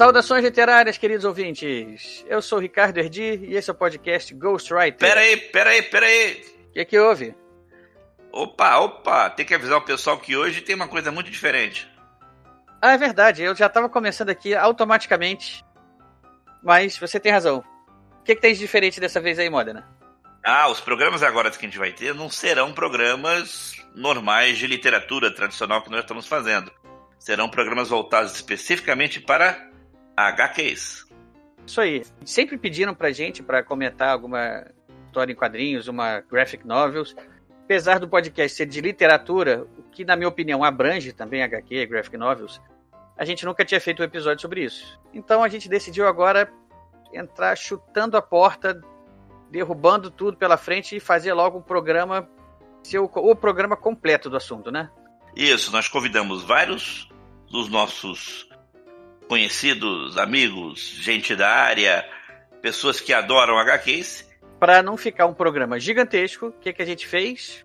Saudações literárias, queridos ouvintes. Eu sou o Ricardo Erdi e esse é o podcast Ghostwriter. Pera aí, pera aí, pera aí. O que, é que houve? Opa, opa, tem que avisar o pessoal que hoje tem uma coisa muito diferente. Ah, é verdade, eu já estava começando aqui automaticamente. Mas você tem razão. O que, é que tem de diferente dessa vez aí, Modena? Ah, os programas agora que a gente vai ter não serão programas normais de literatura tradicional que nós estamos fazendo. Serão programas voltados especificamente para HQs. Isso aí. Sempre pediram pra gente para comentar alguma história em quadrinhos, uma graphic novels. Apesar do podcast ser de literatura, o que na minha opinião abrange também HQ, graphic novels, a gente nunca tinha feito um episódio sobre isso. Então a gente decidiu agora entrar chutando a porta, derrubando tudo pela frente e fazer logo um programa, ser o, o programa completo do assunto, né? Isso, nós convidamos vários dos nossos conhecidos, amigos, gente da área, pessoas que adoram HQs. Para não ficar um programa gigantesco, o que, que a gente fez?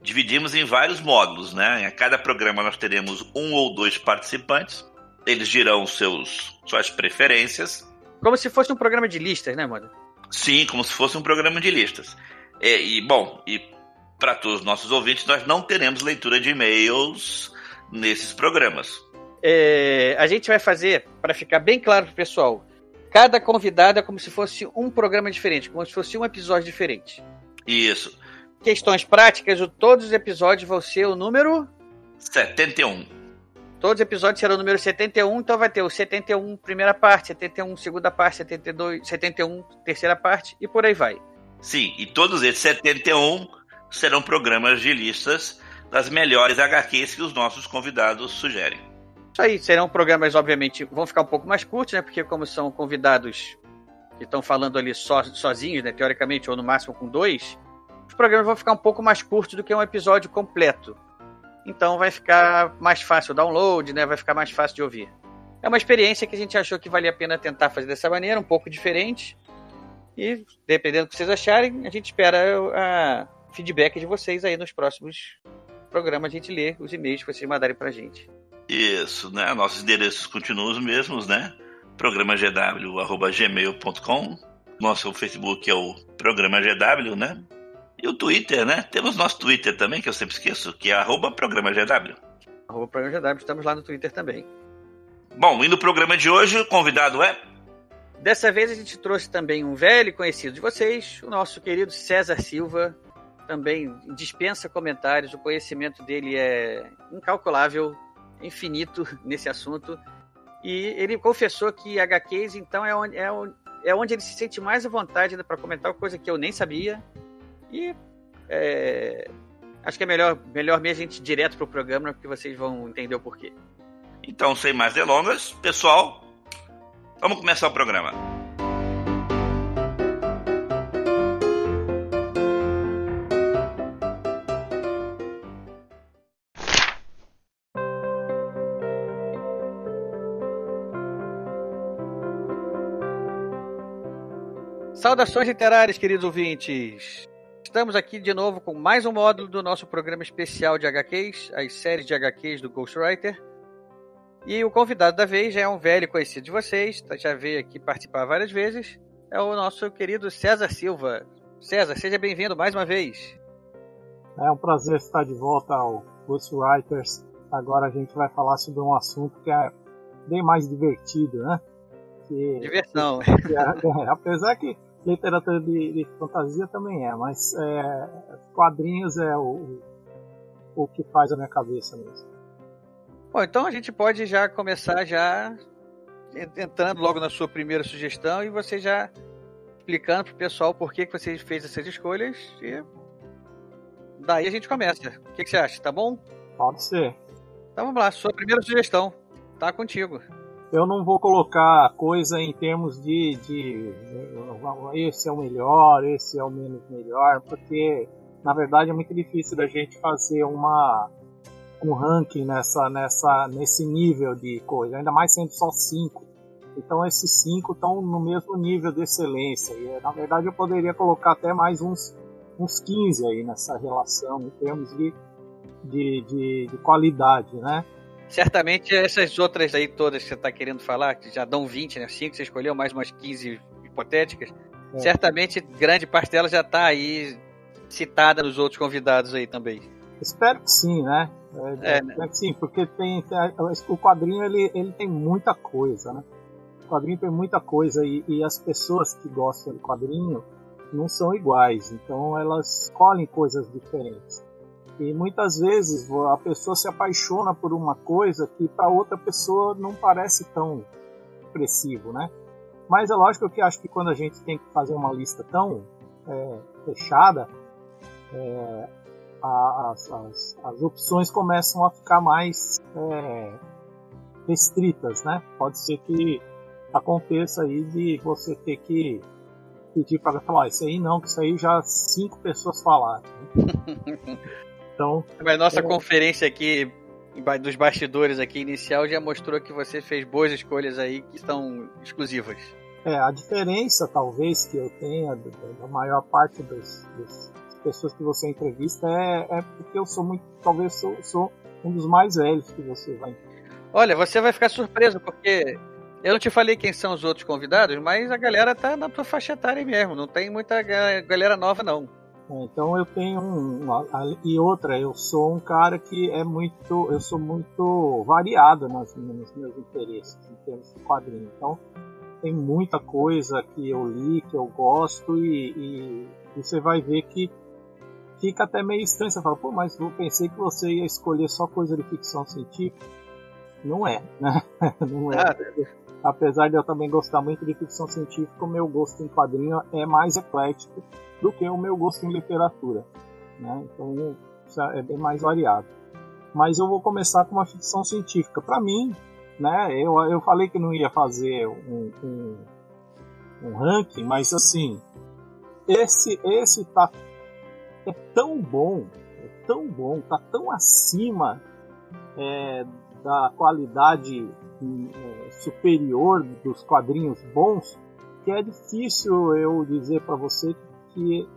Dividimos em vários módulos, né? Em cada programa nós teremos um ou dois participantes. Eles dirão seus, suas preferências. Como se fosse um programa de listas, né, Moda? Sim, como se fosse um programa de listas. E, e bom, e para todos os nossos ouvintes, nós não teremos leitura de e-mails nesses programas é, a gente vai fazer, para ficar bem claro pro pessoal, cada convidado é como se fosse um programa diferente, como se fosse um episódio diferente. Isso. Questões práticas, todos os episódios vão ser o número 71. Todos os episódios serão o número 71, então vai ter o 71 primeira parte, 71 segunda parte, 72, 71 terceira parte e por aí vai. Sim, e todos esses 71 serão programas de listas das melhores HQs que os nossos convidados sugerem. Isso aí, serão programas, obviamente, vão ficar um pouco mais curtos, né? Porque como são convidados que estão falando ali so, sozinhos, né? Teoricamente, ou no máximo com dois, os programas vão ficar um pouco mais curtos do que um episódio completo. Então vai ficar mais fácil o download, né? Vai ficar mais fácil de ouvir. É uma experiência que a gente achou que valia a pena tentar fazer dessa maneira, um pouco diferente. E, dependendo do que vocês acharem, a gente espera a feedback de vocês aí nos próximos programas. A gente lê os e-mails que vocês mandarem pra gente. Isso, né? Nossos endereços continuam os mesmos, né? Programa gw@gmail.com. Nosso Facebook é o Programa GW, né? E o Twitter, né? Temos nosso Twitter também, que eu sempre esqueço, que é arroba Programa GW. Arroba Programa GW, estamos lá no Twitter também. Bom, e no programa de hoje, o convidado é. Dessa vez a gente trouxe também um velho conhecido de vocês, o nosso querido César Silva. Também dispensa comentários, o conhecimento dele é incalculável infinito nesse assunto. E ele confessou que HQs, então, é onde, é, é onde ele se sente mais à vontade para comentar, coisa que eu nem sabia. E é, acho que é melhor, melhor mesmo a gente ir direto pro programa, porque vocês vão entender o porquê. Então, sem mais delongas, pessoal, vamos começar o programa. Saudações literárias, queridos ouvintes! Estamos aqui de novo com mais um módulo do nosso programa especial de HQs, as séries de HQs do Ghostwriter. E o convidado da vez já é um velho conhecido de vocês, já veio aqui participar várias vezes, é o nosso querido César Silva. César, seja bem-vindo mais uma vez. É um prazer estar de volta ao Ghostwriters. Agora a gente vai falar sobre um assunto que é bem mais divertido, né? Que, Diversão. Que, que é, é, apesar que literatura de, de, fantasia também é, mas é, quadrinhos é o, o que faz a minha cabeça mesmo. Bom, então a gente pode já começar já entrando logo na sua primeira sugestão e você já explicando pro pessoal por que, que você fez essas escolhas e daí a gente começa. O que, que você acha? Tá bom? Pode ser. Então vamos lá, sua primeira sugestão. Tá contigo. Eu não vou colocar coisa em termos de, de esse é o melhor, esse é o menos melhor, porque na verdade é muito difícil da gente fazer uma um ranking nessa, nessa, nesse nível de coisa, ainda mais sendo só cinco. Então esses cinco estão no mesmo nível de excelência. E na verdade eu poderia colocar até mais uns, uns 15 aí nessa relação em termos de, de, de, de qualidade, né? Certamente essas outras aí todas que você está querendo falar, que já dão 20, né? 5, você escolheu mais umas 15 hipotéticas. É. Certamente grande parte delas já está aí citada nos outros convidados aí também. Espero que sim, né? É, é, né? sim, porque tem, o quadrinho ele, ele tem muita coisa, né? O quadrinho tem muita coisa e, e as pessoas que gostam de quadrinho não são iguais, então elas escolhem coisas diferentes. E muitas vezes a pessoa se apaixona por uma coisa que para outra pessoa não parece tão expressivo, né? Mas é lógico que acho que quando a gente tem que fazer uma lista tão é, fechada, é, as, as, as, opções começam a ficar mais é, restritas, né? Pode ser que aconteça aí de você ter que pedir para falar, isso aí não, que isso aí já cinco pessoas falaram. Então, Mas nossa é... conferência aqui dos bastidores aqui inicial já mostrou que você fez boas escolhas aí que estão exclusivas. É, a diferença talvez que eu tenha da maior parte dos, dos pessoas que você entrevista é, é porque eu sou muito, talvez sou, sou um dos mais velhos que você vai. Olha, você vai ficar surpreso porque eu não te falei quem são os outros convidados, mas a galera tá na tua faixa etária mesmo, não tem muita galera nova não. É, então eu tenho um, uma, e outra, eu sou um cara que é muito, eu sou muito variado nas, nos meus interesses em termos de quadrinho. Então tem muita coisa que eu li, que eu gosto e, e você vai ver que fica até meio estranho. Você fala, pô, mas eu pensei que você ia escolher só coisa de ficção científica. Não é, né? Não é. Ah, Apesar de eu também gostar muito de ficção científica, o meu gosto em quadrinho é mais eclético do que o meu gosto em literatura. Né? Então é bem mais variado. Mas eu vou começar com uma ficção científica. Para mim, né, eu, eu falei que não ia fazer um, um, um ranking, mas assim, esse, esse tá é tão bom, é tão bom, tá tão acima é, da qualidade é, superior dos quadrinhos bons que é difícil eu dizer para você que,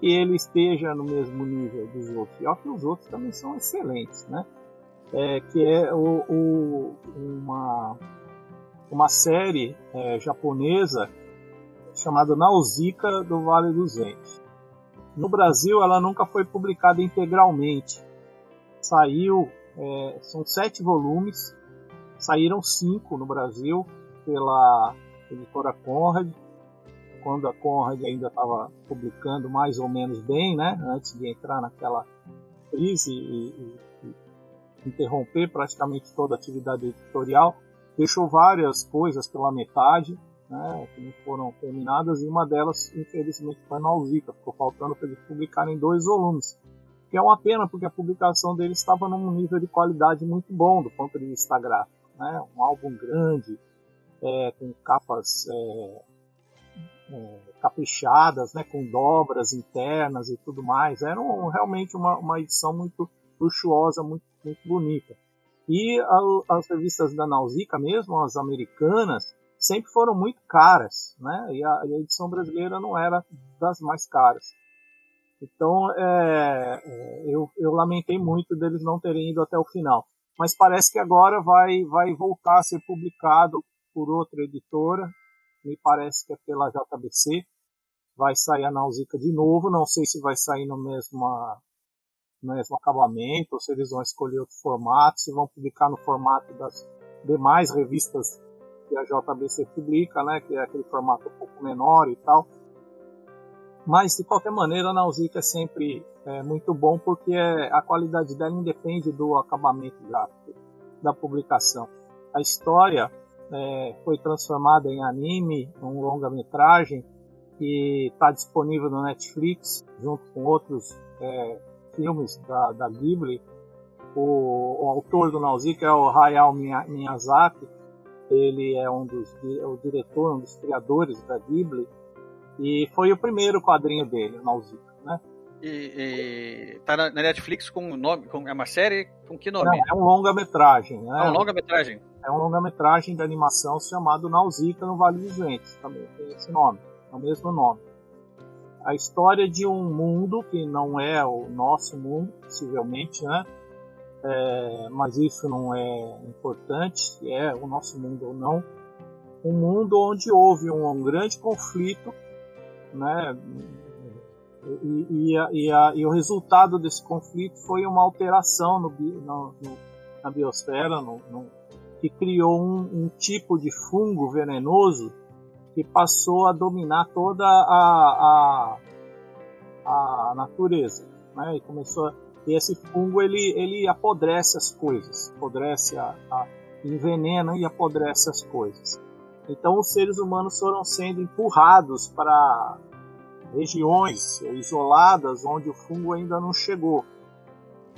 que ele esteja no mesmo nível dos outros. E que os outros também são excelentes, né? É, que é o, o, uma, uma série é, japonesa chamada Nausicaa do Vale dos Ventos. No Brasil, ela nunca foi publicada integralmente. Saiu, é, são sete volumes, saíram cinco no Brasil pela editora Conrad, quando a Conrad ainda estava publicando mais ou menos bem, né, antes de entrar naquela crise e, e, e interromper praticamente toda a atividade editorial, deixou várias coisas pela metade, né, que não foram terminadas, e uma delas, infelizmente, foi na Alzica, ficou faltando para eles publicarem dois volumes. Que é uma pena, porque a publicação deles estava num nível de qualidade muito bom do ponto de vista gráfico. Né, um álbum grande, é, com capas é, é, caprichadas, né, com dobras internas e tudo mais. Era um, realmente uma, uma edição muito luxuosa, muito, muito bonita. E a, as revistas da Nausicaa mesmo, as americanas, sempre foram muito caras, né? E a, e a edição brasileira não era das mais caras. Então, é, é, eu, eu lamentei muito deles não terem ido até o final. Mas parece que agora vai, vai voltar a ser publicado por outra editora, me parece que é pela JBC. Vai sair a Nausicaa de novo, não sei se vai sair no mesmo, no mesmo acabamento, ou se eles vão escolher outro formato, se vão publicar no formato das demais revistas que a JBC publica, né, que é aquele formato um pouco menor e tal. Mas, de qualquer maneira, a Nausicaa é sempre é, muito bom porque a qualidade dela independe do acabamento gráfico da publicação. A história é, foi transformada em anime, um longa-metragem, que está disponível no Netflix, junto com outros é, filmes da, da Ghibli. O, o, autor do Nausicaa é o Hayao Miyazaki. dele é um dos é o diretor, um dos criadores da Ghibli, e foi o primeiro quadrinho dele, Nausicaa, né? E, e tá na Netflix com nome, com é uma série com que nome? Não, é um longa-metragem, né? É um longa-metragem. É um longa-metragem de animação chamado Nausicaa no Vale dos Ventos, também tem esse nome, é o mesmo nome. A história de um mundo que não é o nosso mundo, possivelmente, né? É, mas isso não é importante, se é o nosso mundo ou não. Um mundo onde houve um, um grande conflito, né? E, e, a, e, a, e, o resultado desse conflito foi uma alteração no, no, no, na biosfera, que criou um, um, tipo de fungo venenoso que passou a dominar toda a, a, natureza. Né? E começou e esse fungo ele, ele apodrece as coisas, apodrece a, envenena e apodrece as coisas. Então os seres humanos foram sendo empurrados para regiões isoladas onde o fungo ainda não chegou.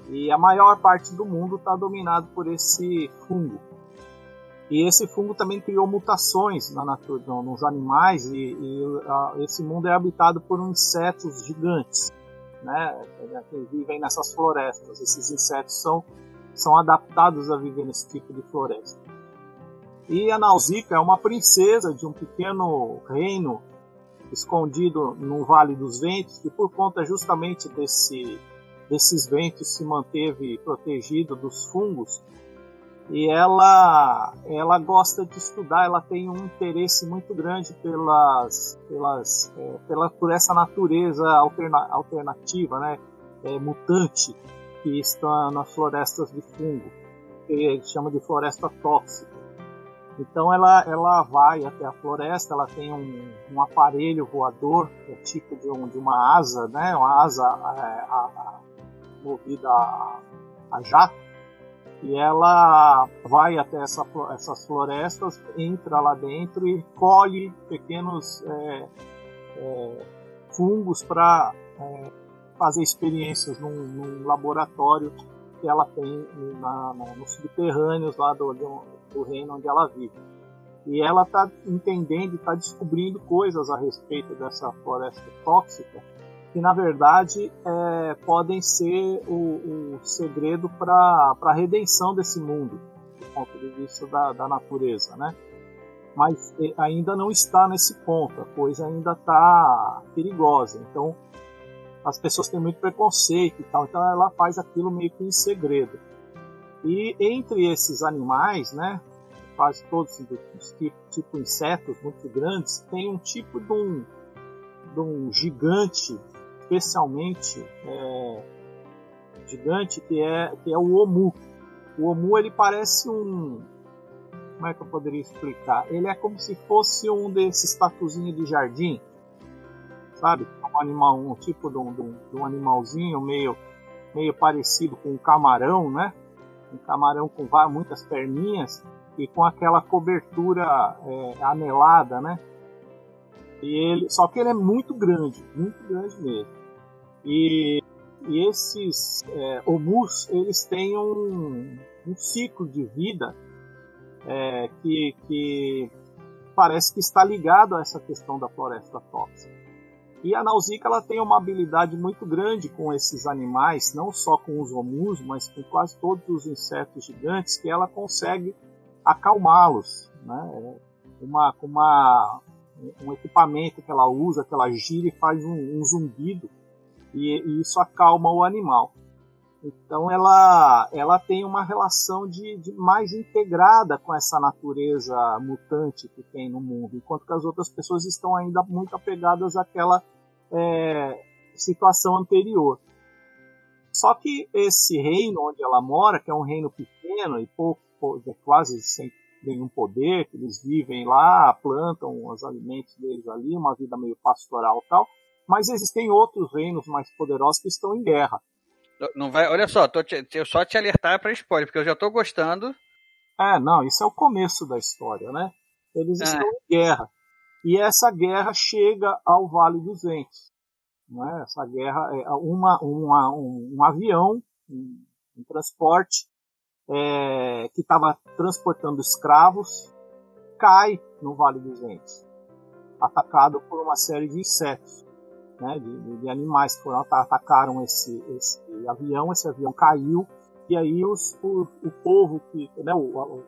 E a maior parte do mundo está dominado por esse fungo. E esse fungo também criou mutações na natureza, nos animais, e, e a, esse mundo é habitado por insetos gigantes né, que vivem nessas florestas. Esses insetos são, são adaptados a viver nesse tipo de floresta. E a Nausicaa é uma princesa de um pequeno reino escondido no Vale dos Ventos, que por conta justamente desse, desses ventos se manteve protegido dos fungos e ela ela gosta de estudar, ela tem um interesse muito grande pelas pelas é, pela por essa natureza alterna, alternativa, né, é, mutante que está nas florestas de fungo, que chama de floresta tóxica. Então ela ela vai até a floresta, ela tem um, um aparelho voador, que é tipo de, um, de uma asa, né, uma asa é, a, a, movida a, a jato. E ela vai até essa, essas florestas, entra lá dentro e colhe pequenos é, é, fungos para é, fazer experiências num, num, laboratório que ela tem na, na, nos subterrâneos lá do, do, do reino onde ela vive. E ela está entendendo, está descobrindo coisas a respeito dessa floresta tóxica que na verdade é, podem ser o, o segredo para a redenção desse mundo, do ponto de vista da, da natureza, né? Mas é, ainda não está nesse ponto, a coisa ainda está perigosa. Então as pessoas têm muito preconceito e tal, então ela faz aquilo meio que em segredo. E entre esses animais, né, quase todos os tipo insetos muito grandes, tem um tipo de um, de um gigante especialmente é, gigante, que é, que é o Omu. O Omu ele parece um. Como é que eu poderia explicar? Ele é como se fosse um desses tatuzinhos de jardim, sabe? Um animal, um tipo de um, de um animalzinho meio, meio parecido com um camarão, né? Um camarão com várias, muitas perninhas e com aquela cobertura é, anelada, né? E ele, só que ele é muito grande, muito grande mesmo. E, e esses é, omus, eles têm um, um ciclo de vida é, que, que parece que está ligado a essa questão da floresta tóxica. E a Nausicaa ela tem uma habilidade muito grande com esses animais, não só com os omus, mas com quase todos os insetos gigantes, que ela consegue acalmá-los, né? Uma, uma, um equipamento que ela usa, que ela gira e faz um, um zumbido, e, e, isso acalma o animal. Então ela, ela tem uma relação de, de, mais integrada com essa natureza mutante que tem no mundo, enquanto que as outras pessoas estão ainda muito apegadas àquela é, situação anterior. Só que esse reino onde ela mora, que é um reino pequeno e pouco, é quase sem nenhum poder, que eles vivem lá, plantam os alimentos deles ali, uma vida meio pastoral tal. Mas existem outros reinos mais poderosos que estão em guerra. Não vai, olha só, te, eu só te alertar para spoiler, porque eu já estou gostando. É, não, isso é o começo da história, né? Eles é. estão em guerra. E essa guerra chega ao Vale dos Ventos. Né? Essa guerra é uma, uma um, um avião, um, um transporte, é, que estava transportando escravos cai no Vale dos Ventos, atacado por uma série de insetos, né, de, de animais que foram atacaram esse, esse avião, esse avião caiu e aí os, o, o povo que, né, o, o,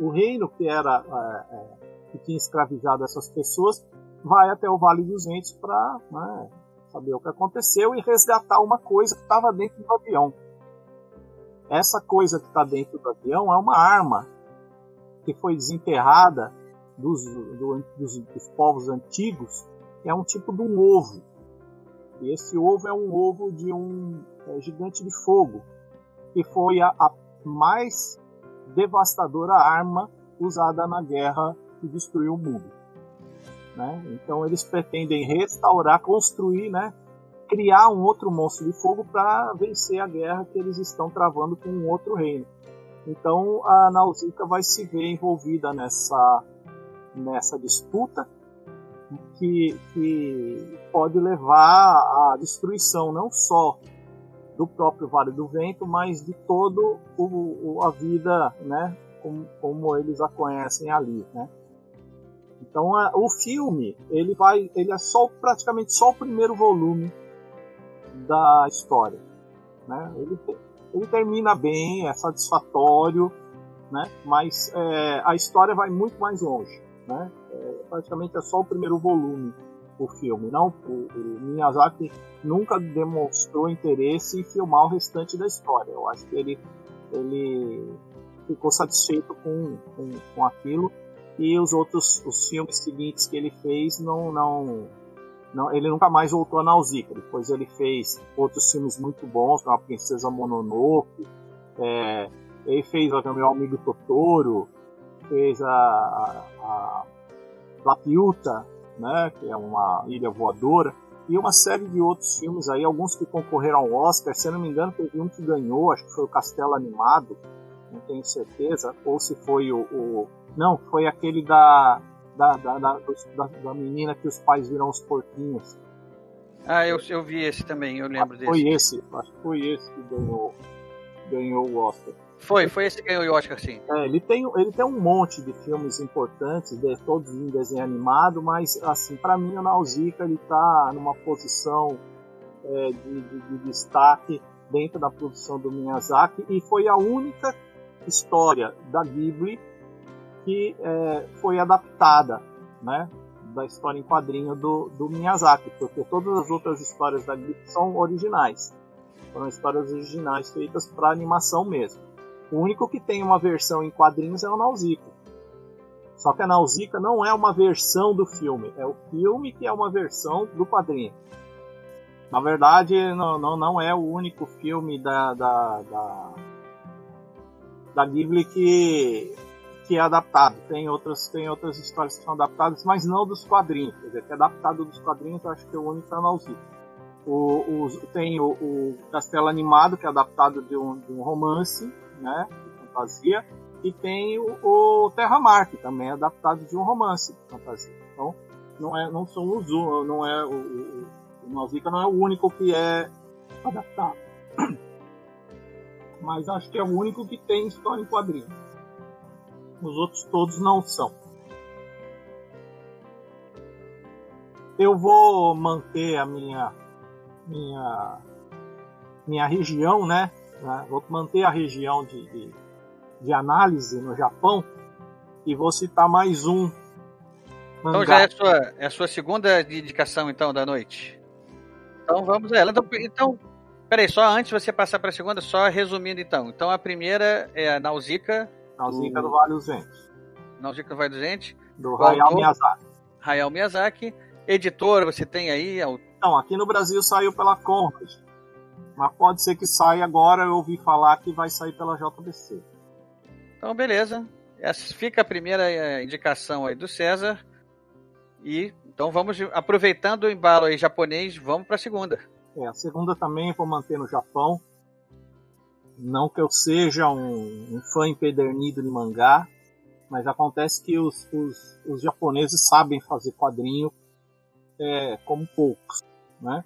o reino que era é, é, que tinha escravizado essas pessoas vai até o Vale dos Ventos para né, saber o que aconteceu e resgatar uma coisa que estava dentro do avião. Essa coisa que está dentro do avião é uma arma que foi desenterrada dos, do, dos, dos povos antigos, é um tipo de um ovo. E esse ovo é um ovo de um é, gigante de fogo, que foi a, a mais devastadora arma usada na guerra que destruiu o mundo. Né? Então eles pretendem restaurar, construir, né? criar um outro monstro de fogo para vencer a guerra que eles estão travando com um outro reino. Então a Nausicaa vai se ver envolvida nessa, nessa disputa que, que pode levar à destruição não só do próprio Vale do Vento, mas de todo o, a vida, né, como, como eles a conhecem ali, né. Então a, o filme ele vai, ele é só praticamente só o primeiro volume da história, né. Ele, ele termina bem, é satisfatório, né, mas é, a história vai muito mais longe, né. É, praticamente é só o primeiro volume o filme. Não, o, o, Miyazaki nunca demonstrou interesse em filmar o restante da história. Eu acho que ele, ele ficou satisfeito com, com, com aquilo e os outros os filmes seguintes que ele fez não não não ele nunca mais voltou a Nausicaa. Depois ele fez outros filmes muito bons como a Princesa Mononoke é, ele fez o meu amigo Totoro fez a, a, a Lapiuta né, que é uma ilha voadora, e uma série de outros filmes aí, alguns que concorreram ao Oscar, se eu não me engano, teve um que ganhou, acho que foi o Castelo Animado, não tenho certeza, ou se foi o. o não, foi aquele da da, da, da, da, menina que os pais viram os porquinhos. Ah, eu, eu vi esse também, eu lembro acho desse. Foi esse, acho que foi esse que ganhou, ganhou o Oscar. Foi, foi esse que ganhou o Oscar, sim. É, ele tem, ele tem um monte de filmes importantes, de, todos em desenho animado, mas, assim, para mim o Nausicaa ele tá numa posição é, de, de, de, destaque dentro da produção do Miyazaki e foi a única história da Ghibli que é, foi adaptada, né, da história em quadrinho do, do Miyazaki, porque todas as outras histórias da Ghibli são originais, foram histórias originais feitas para animação mesmo. O único que tem uma versão em quadrinhos é o Nausicaa. Só que a Nausicaa não é uma versão do filme, é o filme que é uma versão do quadrinho. Na verdade, não, não, não é o único filme da, da, da, da Ghibli que, que é adaptado. Tem outras, tem outras histórias que são adaptadas, mas não dos quadrinhos. Quer dizer, que é adaptado dos quadrinhos, acho que é o único a Nausicaa. O, o, tem o, o, Castelo Animado, que é adaptado de um, de um romance, né, de fantasia, e tem o, o Terra Mar, que também é adaptado de um romance de fantasia. Então, não é, não são os, não é o, o, o Nausicaa não é o único que é adaptado. Mas acho que é o único que tem história em quadrinhos. Os outros todos não são. Eu vou manter a minha minha minha região, né, né? Vou manter a região de, de, de, análise no Japão e vou citar mais um. Mangá. Então já é a, sua, é a sua segunda indicação então da noite. Então vamos a ela. Então, então peraí, só antes de você passar para a segunda, só resumindo então. Então a primeira é a Nausicaa. Nausicaa do, do Vale dos Ventos. Nausicaa do Vale dos Ventos. Do Hayao Miyazaki. Hayao Miyazaki. Editor, você tem aí? Então, aqui no Brasil saiu pela Conrad. Mas pode ser que saia agora, eu ouvi falar que vai sair pela JBC. Então, beleza. Essa fica a primeira eh, indicação aí do César. E então vamos, aproveitando o embalo aí japonês, vamos para a segunda. É, a segunda também vou manter no Japão. Não que eu seja um, um fã empedernido de mangá, mas acontece que os, os, os japoneses sabem fazer quadrinho é, como poucos, né?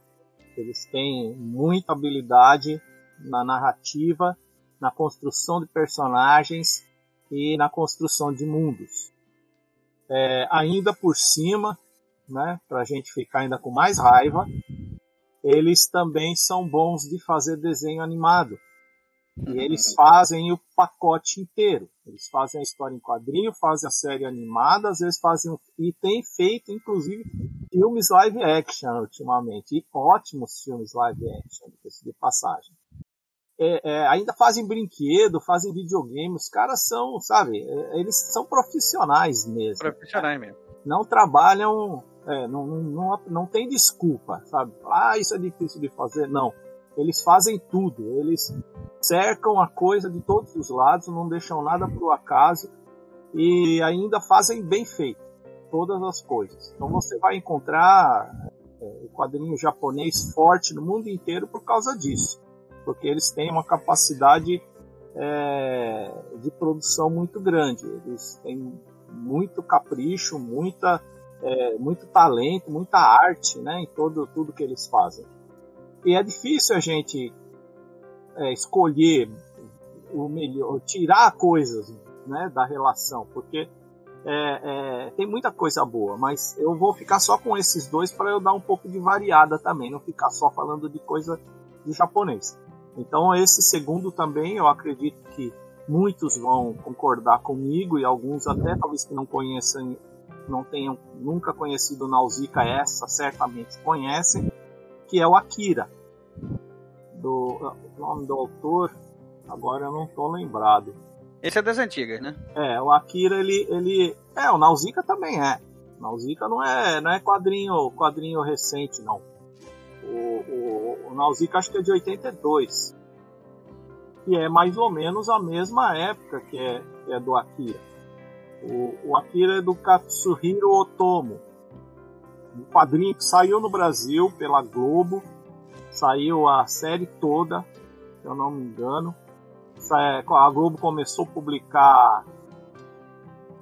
Eles têm muita habilidade na narrativa, na construção de personagens e na construção de mundos. É, ainda por cima, né, para a gente ficar ainda com mais raiva, eles também são bons de fazer desenho animado. E eles fazem o pacote inteiro. Eles fazem a história em quadrinho, fazem a série animada, às vezes fazem. E tem feito, inclusive, filmes live action ultimamente. E ótimos filmes live action, de passagem. É, é, ainda fazem brinquedo, fazem videogame. Os caras são, sabe, é, eles são profissionais mesmo. Profissionais mesmo. Não trabalham. É, não, não, não, tem desculpa, sabe? Ah, isso é difícil de fazer. Não. Eles fazem tudo. Eles cercam a coisa de todos os lados, não deixam nada pro acaso e ainda fazem bem feito todas as coisas. Então você vai encontrar é, o quadrinho japonês forte no mundo inteiro por causa disso, porque eles têm uma capacidade é, de produção muito grande. Eles têm muito capricho, muita, é, muito talento, muita arte, né, em todo tudo que eles fazem. E é difícil a gente é, escolher o melhor, tirar coisas né, da relação, porque é, é, tem muita coisa boa, mas eu vou ficar só com esses dois para eu dar um pouco de variada também, não ficar só falando de coisa de japonês. Então esse segundo também eu acredito que muitos vão concordar comigo e alguns até talvez que não conheçam, não tenham nunca conhecido Nausicaa essa, certamente conhecem, que é o Akira do nome do autor, agora eu não tô lembrado. Esse é das antigas, né? É, o Akira ele ele é, o Nausicaa também é. Nausicaa não é, não é quadrinho, quadrinho recente não. O, o, o Nausicaa acho que é de 82. Que é mais ou menos a mesma época que é, que é do Akira. O, o Akira é do Katsuhiro Otomo. Um quadrinho que saiu no Brasil pela Globo Saiu a série toda, se eu não me engano. A Globo começou a publicar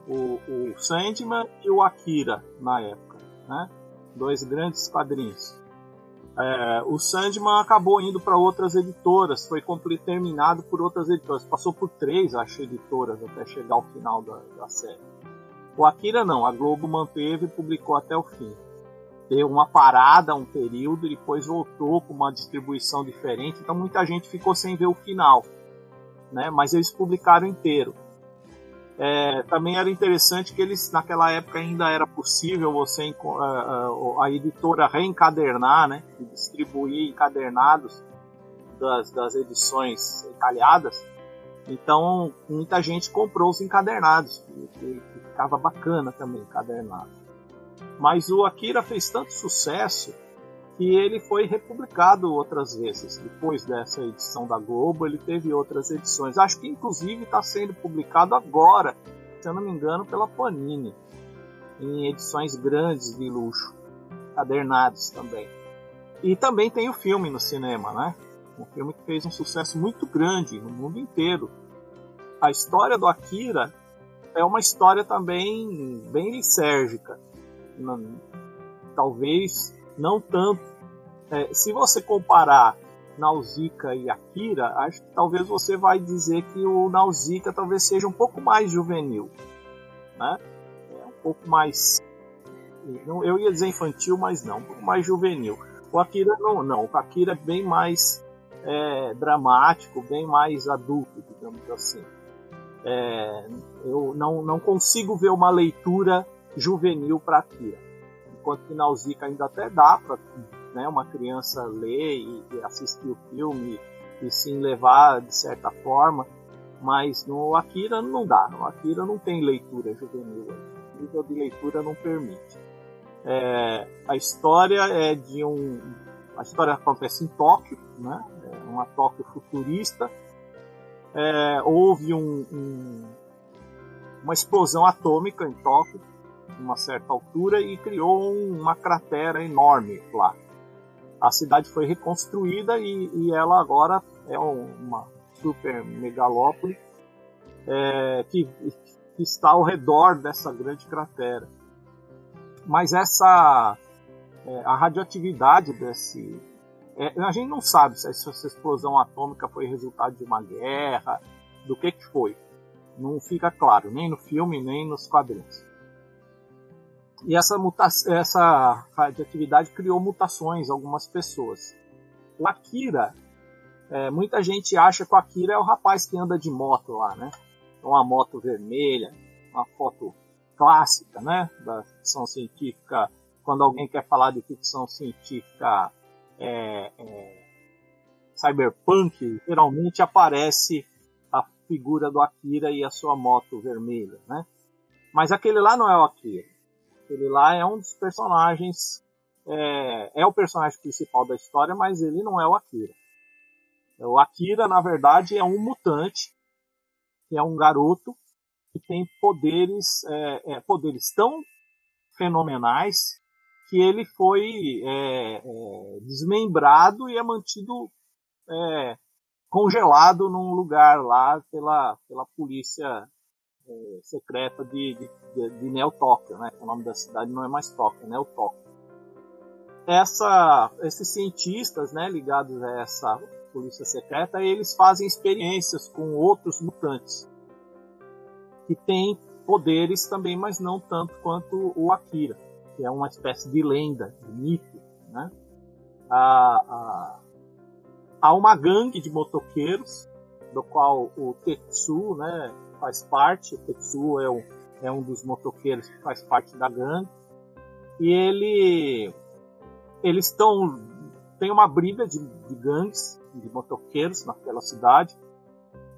o, o Sandman e o Akira na época, né? Dois grandes quadrinhos. É, o Sandman acabou indo para outras editoras, foi terminado por outras editoras, passou por três, acho, editoras até chegar ao final da, da série. O Akira não, a Globo manteve e publicou até o fim deu uma parada um período e depois voltou com uma distribuição diferente, então muita gente ficou sem ver o final, né? Mas eles publicaram inteiro. É, também era interessante que eles naquela época ainda era possível você é, é, a editora reencadernar, né? E distribuir encadernados das, das edições encalhadas. Então muita gente comprou os encadernados, e, ficava bacana também encadernado. Mas o Akira fez tanto sucesso que ele foi republicado outras vezes. Depois dessa edição da Globo, ele teve outras edições. Acho que inclusive está sendo publicado agora, se eu não me engano, pela Panini, em edições grandes de luxo, cadernados também. E também tem o filme no cinema, né? Um filme que fez um sucesso muito grande no mundo inteiro. A história do Akira é uma história também bem lisérgica talvez não tanto. É, se você comparar Nausicaa e Akira, acho que talvez você vai dizer que o Nausicaa talvez seja um pouco mais juvenil, né? É um pouco mais, eu ia dizer infantil, mas não, um pouco mais juvenil. O Akira não, não. O Akira é bem mais é, dramático, bem mais adulto, digamos assim. É, eu não, não consigo ver uma leitura juvenil para Akira. Enquanto que Nausicaa ainda até dá para né, uma criança ler e, e, assistir o filme e se levar de certa forma, mas no Akira não dá. No Akira não tem leitura juvenil. O nível de leitura não permite. É, a história é de um. A história acontece em Tóquio, né? É uma Tóquio futurista. É, houve um, um, uma explosão atômica em Tóquio uma certa altura e criou uma cratera enorme lá. A cidade foi reconstruída e, e ela agora é uma super megalópole é, que, que, está ao redor dessa grande cratera. Mas essa é, a radioatividade desse é, a gente não sabe se essa explosão atômica foi resultado de uma guerra, do que que foi. Não fica claro, nem no filme, nem nos quadrinhos. E essa, mutação, essa radioatividade criou mutações em algumas pessoas. O Akira, é, muita gente acha que o Akira é o rapaz que anda de moto lá, né? Uma moto vermelha, uma foto clássica, né? Da ficção científica. Quando alguém quer falar de ficção científica é, é, cyberpunk, geralmente aparece a figura do Akira e a sua moto vermelha, né? Mas aquele lá não é o Akira. Aquele lá é um dos personagens, é, é o personagem principal da história, mas ele não é o Akira. O Akira, na verdade, é um mutante, que é um garoto que tem poderes, é, é, poderes tão fenomenais que ele foi é, é desmembrado e é mantido é, congelado num lugar lá pela, pela polícia é, secreta de, de, de Neo Tóquio, né? O nome da cidade não é mais Tóquio, é Neo Tóquio. Essa, esses cientistas, né, ligados a essa polícia secreta, eles fazem experiências com outros mutantes que têm poderes também, mas não tanto quanto o Akira, que é uma espécie de lenda, de mito, né? A, há uma gangue de motoqueiros, do qual o Tetsu, né, faz parte. O Tetsuo é um, é um dos motoqueiros que faz parte da gangue. E ele. Eles estão. Tem uma briga de, de gangues, de motoqueiros naquela cidade.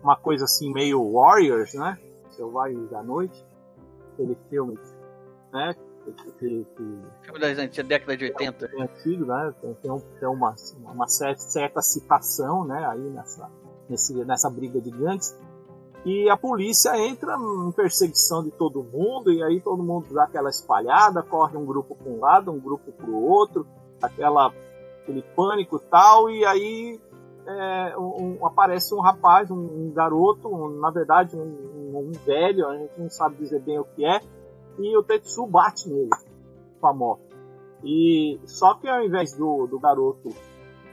Uma coisa assim meio Warriors, né? Selvagens da Noite. Aquele filme, né? Que, que, filme da década de 80. É antigo, né? Tem, tem, um, tem uma, uma certa, certa citação, né? Aí nessa, nesse, nessa briga de gangues. E a polícia entra em perseguição de todo mundo, e aí todo mundo dá aquela espalhada, corre um grupo para um lado, um grupo para o outro, aquela, aquele pânico tal, e aí é, um, aparece um rapaz, um, um garoto, um, na verdade um, um, velho, a gente não sabe dizer bem o que é, e o Tetsu bate nele com a moto. E só que ao invés do, do garoto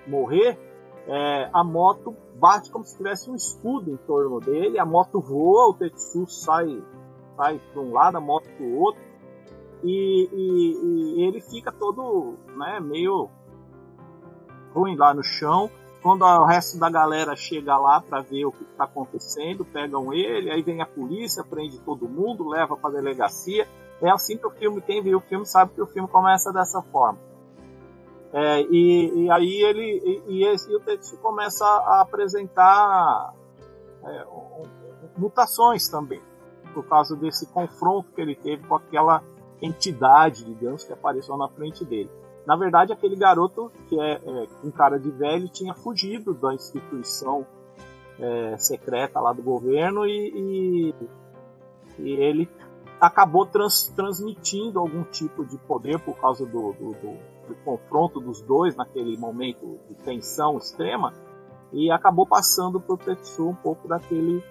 morrer, é, a moto bate como se tivesse um escudo em torno dele, a moto voa, o Tetsu sai, sai para um lado, a moto para o outro, e, e, e, ele fica todo né, meio ruim lá no chão. Quando o resto da galera chega lá para ver o que está acontecendo, pegam ele, aí vem a polícia, prende todo mundo, leva para delegacia. É assim que o filme, quem viu o filme sabe que o filme começa dessa forma. É, e, e, aí ele e, e, esse, e o começa a apresentar é, mutações também, por causa desse confronto que ele teve com aquela entidade, digamos, que apareceu na frente dele. Na verdade, aquele garoto, que é, é um cara de velho, tinha fugido da instituição é, secreta lá do governo e, e ele acabou trans, transmitindo algum tipo de poder por causa do, do, do do confronto dos dois naquele momento de tensão extrema e acabou passando para o Tetsu um pouco daquele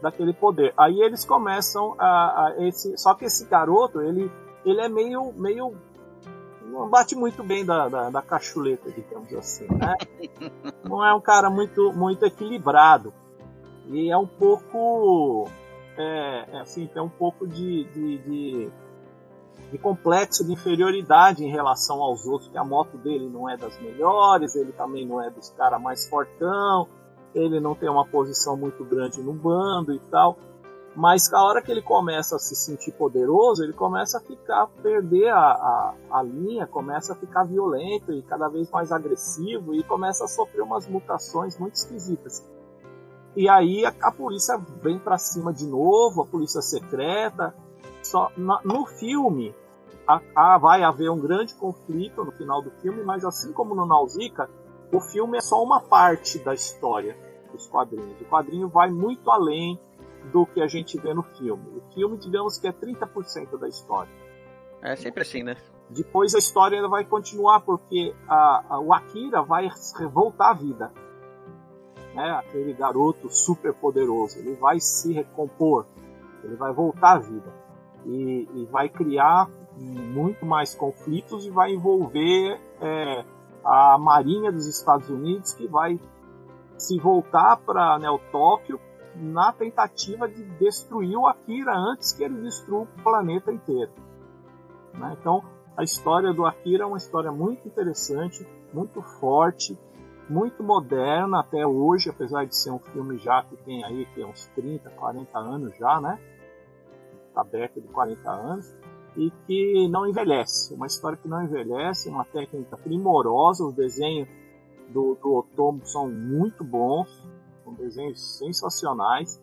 daquele poder. Aí eles começam a, a, esse, só que esse garoto ele ele é meio meio não bate muito bem da, da, da cachuleta, digamos assim, né? Não é um cara muito muito equilibrado e é um pouco é, é assim tem um pouco de, de, de de complexo de inferioridade em relação aos outros, que a moto dele não é das melhores, ele também não é dos caras mais fortão, ele não tem uma posição muito grande no bando e tal. Mas a hora que ele começa a se sentir poderoso, ele começa a ficar, perder a, a, a linha, começa a ficar violento e cada vez mais agressivo e começa a sofrer umas mutações muito esquisitas. E aí a, a polícia vem para cima de novo, a polícia secreta, só na, no filme a, a, vai haver um grande conflito no final do filme, mas assim como no Nausicaa, o filme é só uma parte da história dos quadrinhos. O quadrinho vai muito além do que a gente vê no filme. O filme, digamos que é 30% da história. É sempre assim, né? Depois a história ainda vai continuar, porque a, a, o Akira vai voltar à vida. Né? Aquele garoto super poderoso. Ele vai se recompor. Ele vai voltar à vida e, e vai criar muito mais conflitos e vai envolver é, a Marinha dos Estados Unidos que vai se voltar para Tóquio na tentativa de destruir o Akira antes que ele destrua o planeta inteiro. Né? Então, a história do Akira é uma história muito interessante, muito forte, muito moderna até hoje, apesar de ser um filme já que tem aí que é uns 30, 40 anos já, né? Está aberto de 40 anos e que não envelhece. Uma história que não envelhece, uma técnica primorosa, os desenhos do, do Otomo são muito bons, são desenhos sensacionais,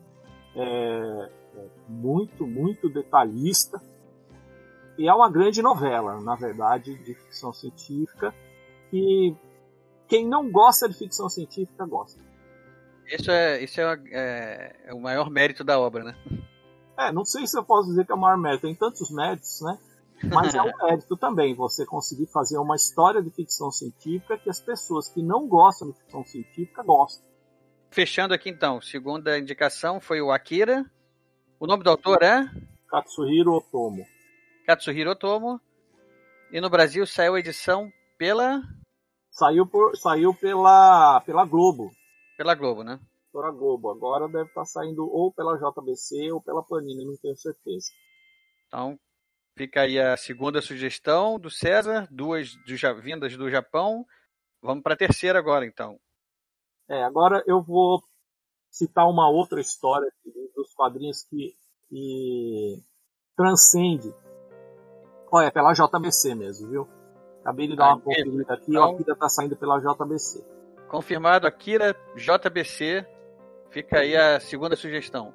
é, é muito, muito detalhista. E é uma grande novela, na verdade, de ficção científica, que quem não gosta de ficção científica gosta. Isso é, isso é, é, é, o maior mérito da obra, né? É, não sei se eu posso dizer que é o maior mérito, tem tantos méritos, né? Mas é um mérito também você conseguir fazer uma história de ficção científica que as pessoas que não gostam de ficção científica gostam. Fechando aqui então, segunda indicação foi o Akira. O nome do autor é? Katsuhiro Otomo. Katsuhiro Otomo. E no Brasil saiu a edição pela Saiu, por, saiu pela, pela Globo. Pela Globo, né? Pela Globo. Agora deve estar tá saindo ou pela JBC ou pela Panini, não tenho certeza. Então, fica aí a segunda sugestão do César, duas do, vindas do Japão. Vamos para a terceira agora, então. É, agora eu vou citar uma outra história dos quadrinhos que, que transcende. Olha, é pela JBC mesmo, viu? Acabei de dar uma conferida aqui, então, a Akira está saindo pela JBC. Confirmado, Akira JBC. Fica aí a segunda sugestão.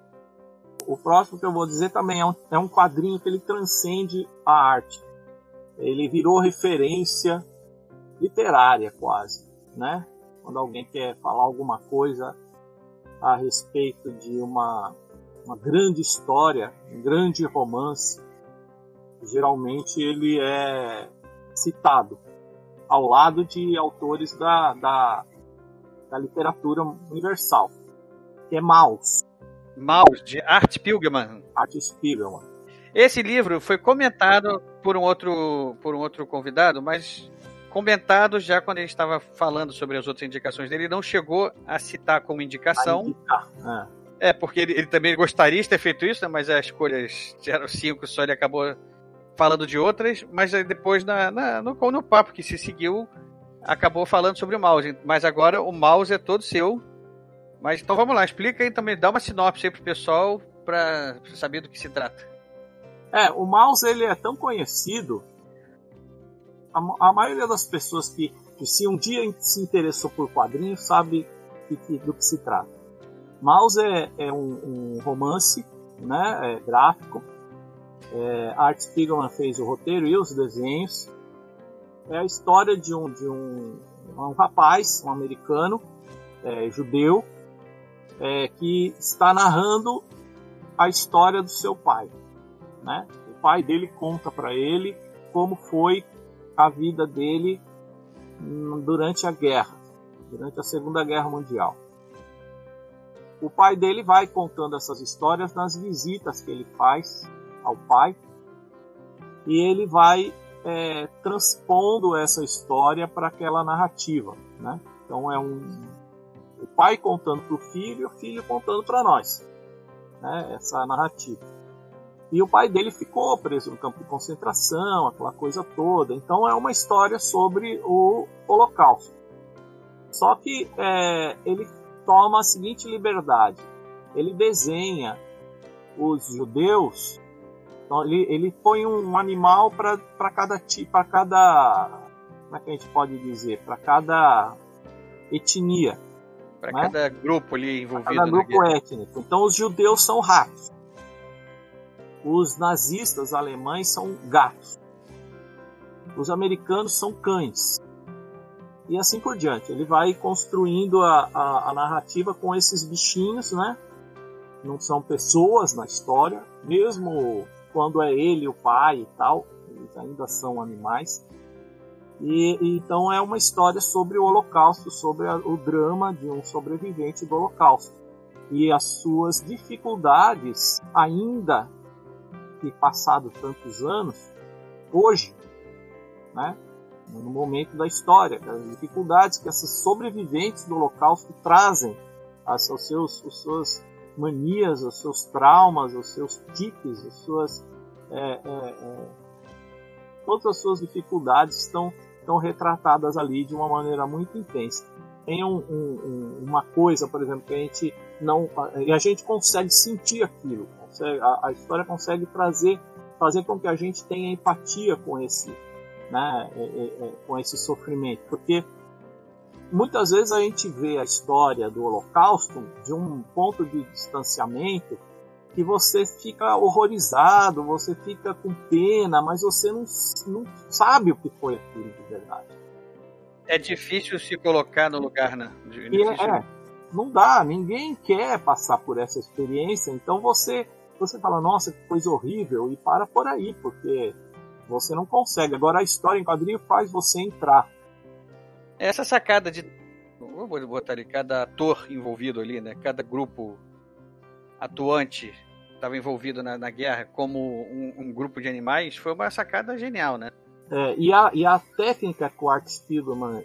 O próximo que eu vou dizer também é um, é um quadrinho que ele transcende a arte. Ele virou referência literária quase, né? Quando alguém quer falar alguma coisa a respeito de uma, uma grande história, um grande romance, geralmente ele é citado, ao lado de autores da, da, da literatura universal, é Maus. Maus, de Art Pilgrim. Art Spiegelman. Esse livro foi comentado por um outro, por um outro convidado, mas comentado já quando a gente estava falando sobre as outras indicações dele, ele não chegou a citar como indicação. Indicar, é. é. porque ele, ele, também gostaria de ter feito isso, né, mas as escolhas eram cinco, só ele acabou falando de outras, mas depois na, na, no, no papo que se seguiu, acabou falando sobre o mouse. Mas agora o mouse é todo seu. Mas então vamos lá, explica e também dá uma sinopse aí pro pessoal para saber do que se trata. É, o mouse ele é tão conhecido. A, a maioria das pessoas que, que, se um dia se interessou por quadrinhos sabe que, que, do que se trata. Mouse é, é um, um, romance né, é gráfico é, Art Spiegelman fez o roteiro e os desenhos. É a história de um, de um, um rapaz, um americano, é, judeu, é, que está narrando a história do seu pai. Né? O pai dele conta para ele como foi a vida dele durante a guerra, durante a Segunda Guerra Mundial. O pai dele vai contando essas histórias nas visitas que ele faz ao pai, e ele vai é, transpondo essa história para aquela narrativa, né? Então é um o pai contando para o filho e o filho contando para nós, né? Essa narrativa. E o pai dele ficou preso no campo de concentração, aquela coisa toda. Então é uma história sobre o Holocausto. Só que é, ele toma a seguinte liberdade: ele desenha os judeus então ele, ele põe um animal para cada para cada como é que a gente pode dizer para cada etnia para né? cada grupo ali envolvido cada grupo étnico. Então os judeus são ratos. Os nazistas alemães são gatos. Os americanos são cães. E assim por diante. Ele vai construindo a, a, a narrativa com esses bichinhos né? Não são pessoas na história. Mesmo quando é ele o pai e tal, eles ainda são animais. E, então é uma história sobre o Holocausto, sobre a, o drama de um sobrevivente do Holocausto. E as suas dificuldades, ainda que passado tantos anos, hoje, né, no momento da história, as dificuldades que esses sobreviventes do Holocausto trazem seus, os seus manias, os seus traumas, os seus tiques, as suas é, é, é, todas as suas dificuldades estão, estão retratadas ali de uma maneira muito intensa. Tem um, um, uma coisa, por exemplo, que a gente não. E a gente consegue sentir aquilo. Consegue, a, a, história consegue trazer, fazer com que a gente tenha empatia com esse, né, é, é, é, com esse sofrimento. Porque muitas vezes a gente vê a história do Holocausto de um ponto de distanciamento que você fica horrorizado, você fica com pena, mas você não, não sabe o que foi aquilo de verdade. É difícil se colocar no lugar, né? É, é, não dá, ninguém quer passar por essa experiência, então você você fala, nossa, que coisa horrível, e para por aí, porque você não consegue. Agora a história em quadrinho faz você entrar. Essa sacada de. Vou botar ali, cada ator envolvido ali, né? Cada grupo atuante estava envolvido na, na, guerra como um, um, grupo de animais, foi uma sacada genial, né? É, e, a, e a técnica que o Art Spiegelman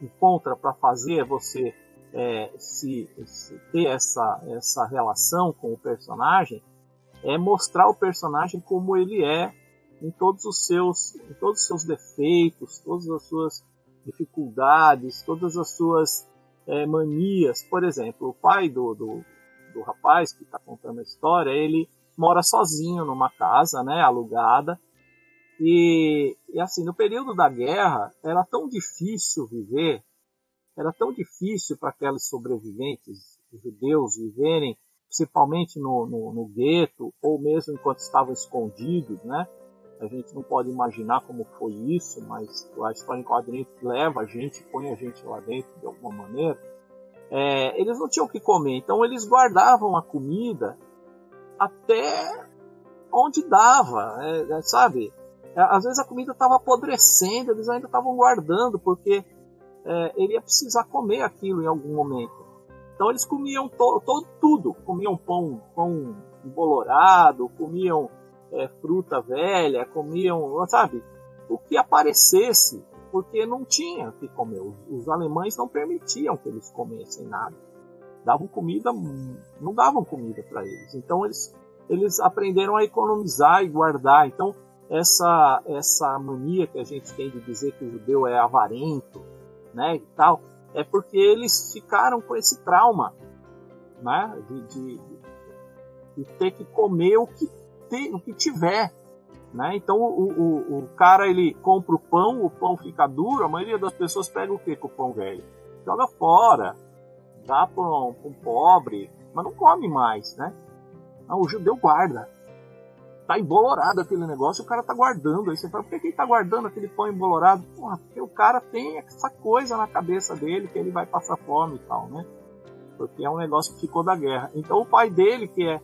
encontra para fazer você é, se, se, ter essa, essa relação com o personagem é mostrar o personagem como ele é em todos os seus, em todos os seus defeitos, todas as suas dificuldades, todas as suas é, manias. Por exemplo, o pai do, do, do rapaz que está contando a história, ele mora sozinho numa casa, né, alugada. E, e assim, no período da guerra, era tão difícil viver, era tão difícil para aqueles sobreviventes judeus viverem, principalmente no, no, no gueto, ou mesmo enquanto estavam escondidos, né? A gente não pode imaginar como foi isso, mas a história em quadrinhos leva a gente, põe a gente lá dentro de alguma maneira é, eles não tinham o que comer, então eles guardavam a comida até onde dava, é, é sabe? É, às vezes a comida estava apodrecendo, eles ainda estavam guardando, porque é, ele ia precisar comer aquilo em algum momento. Então eles comiam to, to, tudo, comiam pão, pão embolorado, comiam é, fruta velha, comiam, sabe? O que aparecesse porque não tinha que comer. Os, os, alemães não permitiam que eles comessem nada. Davam comida, não davam comida para eles. Então eles, eles aprenderam a economizar e guardar. Então essa essa mania que a gente tem de dizer que o judeu é avarento, né, e tal, é porque eles ficaram com esse trauma, né, de, de, de ter que comer o que, ter, o que tiver. Né? Então o, o, o, cara ele compra o pão, o pão fica duro, a maioria das pessoas pega o que com o pão velho? Joga fora, dá para um, um, pobre, mas não come mais, né? Não, o judeu guarda. Tá embolorado aquele negócio, o cara tá guardando. Aí você fala, por que, que ele tá guardando aquele pão embolorado? Porra, porque o cara tem essa coisa na cabeça dele que ele vai passar fome e tal, né? Porque é um negócio que ficou da guerra. Então o pai dele, que é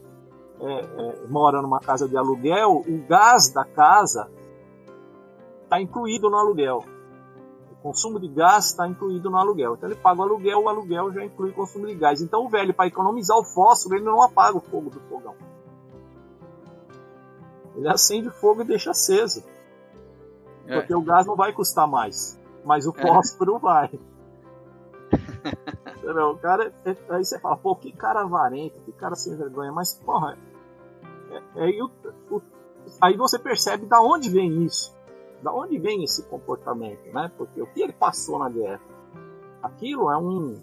é, é, mora numa casa de aluguel, o gás da casa está incluído no aluguel. O consumo de gás está incluído no aluguel. Então ele paga o aluguel, o aluguel já inclui o consumo de gás. Então o velho, para economizar o fósforo, ele não apaga o fogo do fogão. Ele acende o fogo e deixa aceso. É. Porque o gás não vai custar mais. Mas o é. fósforo é. vai. O cara, é, aí você fala, pô, que cara avarento, que cara sem vergonha, mas, porra, é, é, o, o, aí você percebe da onde vem isso, da onde vem esse comportamento, né? Porque o que ele passou na guerra, aquilo é um,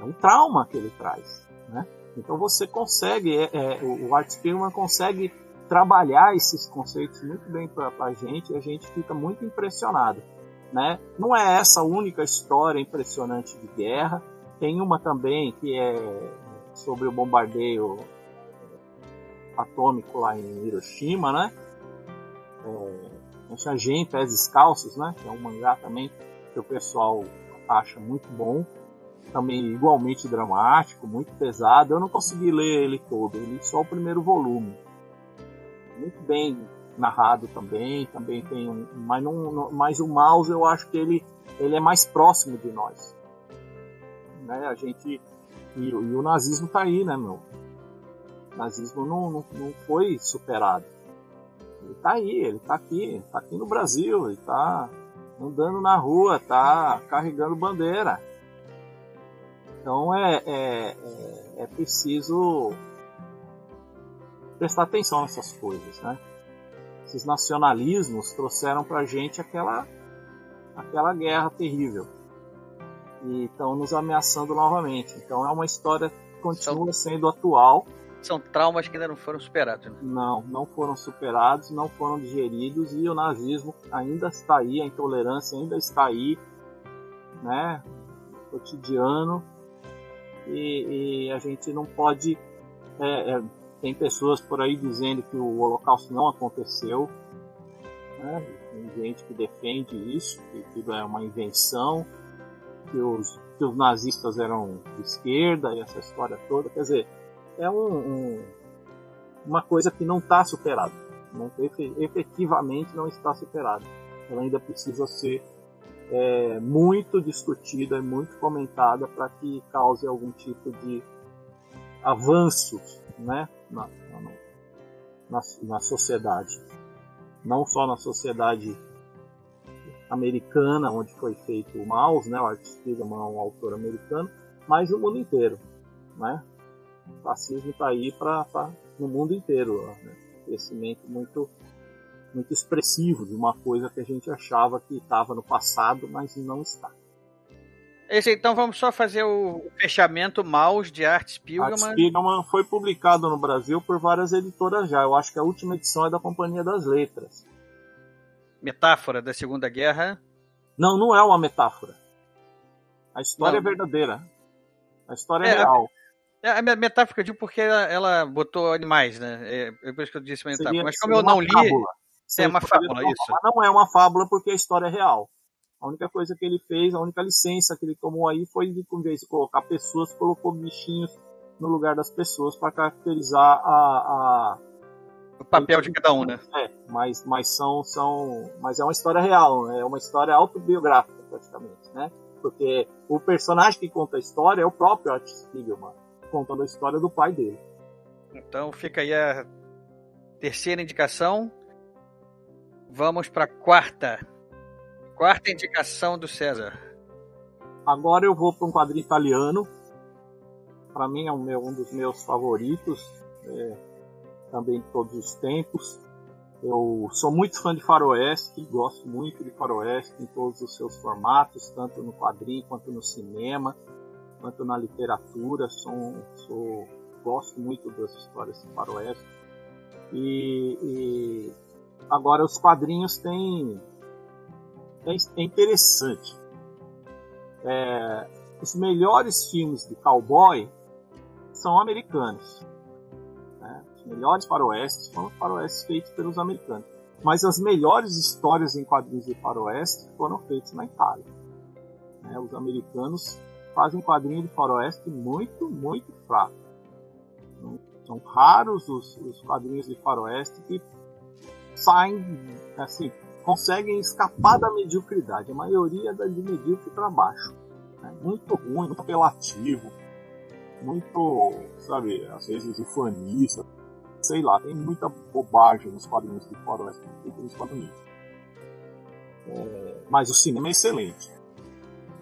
é um trauma que ele traz, né? Então você consegue, é, é, o Art Spiegelman consegue trabalhar esses conceitos muito bem para a gente e a gente fica muito impressionado. Né? Não é essa a única história impressionante de guerra, tem uma também que é sobre o bombardeio atômico lá em Hiroshima, né? É, gente Pés Descalços, né? Que é um mangá também que o pessoal acha muito bom. Também igualmente dramático, muito pesado. Eu não consegui ler ele todo, ele só o primeiro volume. Muito bem narrado também, também tem um, mas, não, mas o mouse eu acho que ele, ele é mais próximo de nós né? A gente e, e o nazismo tá aí, né, meu? O nazismo não, não, não foi superado. Ele tá aí, ele tá aqui, tá aqui no Brasil, ele tá andando na rua, tá carregando bandeira. Então é, é, é, é preciso prestar atenção nessas coisas, né? esses nacionalismos trouxeram para gente aquela, aquela guerra terrível. E estão nos ameaçando novamente. Então é uma história que continua sendo atual. São traumas que ainda não foram superados. Né? Não, não foram superados, não foram digeridos e o nazismo ainda está aí, a intolerância ainda está aí, né? Cotidiano. E, e a gente não pode é, é, tem pessoas por aí dizendo que o Holocausto não aconteceu. Né? Tem gente que defende isso, que aquilo é uma invenção, que os, que os nazistas eram de esquerda e essa história toda. Quer dizer, é um, um, uma coisa que não está superada. Não, efetivamente não está superada. Ela ainda precisa ser é, muito discutida e muito comentada para que cause algum tipo de avanço né, na, na, na sociedade. Não só na sociedade americana, onde foi feito o Maus, né, o Art Spiegelman é um autor americano, mas no mundo inteiro. Né? O fascismo está aí para no mundo inteiro. Né? Crescimento muito, muito expressivo de uma coisa que a gente achava que estava no passado, mas não está. Esse, então vamos só fazer o fechamento Maus de Art Spiegelman. Art Spiegelman foi publicado no Brasil por várias editoras já. Eu acho que a última edição é da Companhia das Letras. Metáfora da Segunda Guerra? Não, não é uma metáfora. A história não. é verdadeira. A história é, é real. A, a metáfora eu digo porque ela, ela, botou animais, né? É, é por isso que eu disse metáfora. Seria, Mas como eu não li. Fábula. É uma fábula, isso. Não é uma fábula porque a história é real. A única coisa que ele fez, a única licença que ele tomou aí foi de, em vez de colocar pessoas, colocou bichinhos no lugar das pessoas para caracterizar a, a, o papel de cada um, né? É, mas, mas são, são, mas é uma história real, né? é uma história autobiográfica praticamente, né? Porque o personagem que conta a história é o próprio Art Spiegelman, contando a história do pai dele. Então fica aí a terceira indicação. Vamos para a quarta. Quarta indicação do César. Agora eu vou para um quadrinho italiano. Para mim é um, meu, um, dos meus favoritos, é, também de todos os tempos. Eu sou muito fã de faroeste, gosto muito de faroeste em todos os seus formatos, tanto no quadrinho quanto no cinema, quanto na literatura. Sou, sou gosto muito das histórias de faroeste. E, e agora os quadrinhos têm é, interessante. É, os melhores filmes de cowboy são americanos. Melhores faroestes foram faroestes feitos pelos americanos. Mas as melhores histórias em quadrinhos de faroeste foram feitas na Itália. Né? Os americanos fazem quadrinho de faroeste muito, muito fraco. São raros os, os quadrinhos de faroeste que saem assim, conseguem escapar da mediocridade. A maioria é de medíocre para baixo. Né? Muito ruim, muito apelativo, muito, sabe, às vezes ufanista. Sei lá, tem muita bobagem nos quadrinhos de faroeste nos quadrinhos. É, mas o cinema é excelente.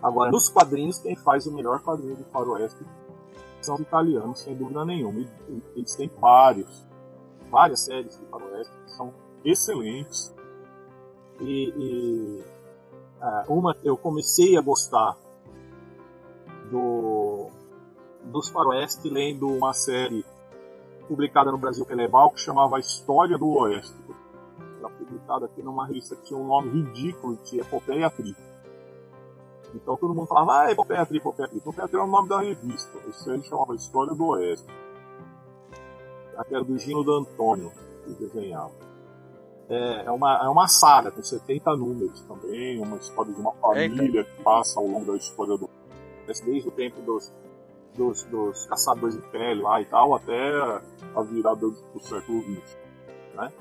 Agora, nos quadrinhos, quem faz o melhor quadrinho de faroeste são os italianos, sem dúvida nenhuma. Eles têm vários, várias séries de faroeste que são excelentes e, e uh, uma eu comecei a gostar do dos faroeste lendo uma série publicada no Brasil pela Ebal que chamava A História do Oeste. Ela publicada aqui numa revista que tinha um nome ridículo de Epopeia Tri. Então todo mundo falava, ah, Epopeia Tri, Epopeia Tri. Epopeia Tri era o nome da revista. A série chamava História do Oeste. Aqui era do Gino D'Antônio que desenhava. É, é, uma, é uma saga com 70 números também, uma história de uma família que passa ao longo da história do. Desde o tempo dos, dos, dos caçadores de pele lá e tal, até a virada do, século XX. Né?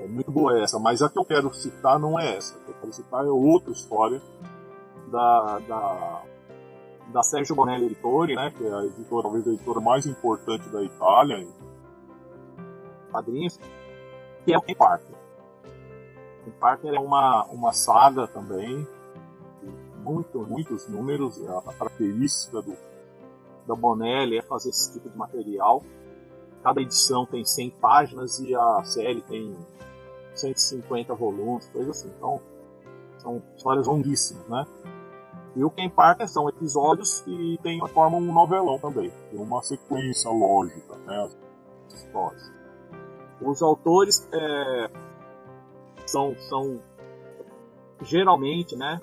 É muito boa essa, mas a que eu quero citar não é essa. Que eu quero citar é outra história da, da, da Sergio Bonelli Editore, né, que é a editora, talvez a editora mais importante da Itália em quadrinhos que é o Ken Parker. Ken Parker é uma, uma saga também, muito, muitos números, a característica do, da Bonelli é fazer esse tipo de material. Cada edição tem 100 páginas e a série tem 150 volumes, coisa assim. Então, são histórias longuíssimas, né? E o Ken Parker são episódios que tem, formam um novelão também. Tem uma sequência lógica, né? As histórias. Os autores é, são, são geralmente, né?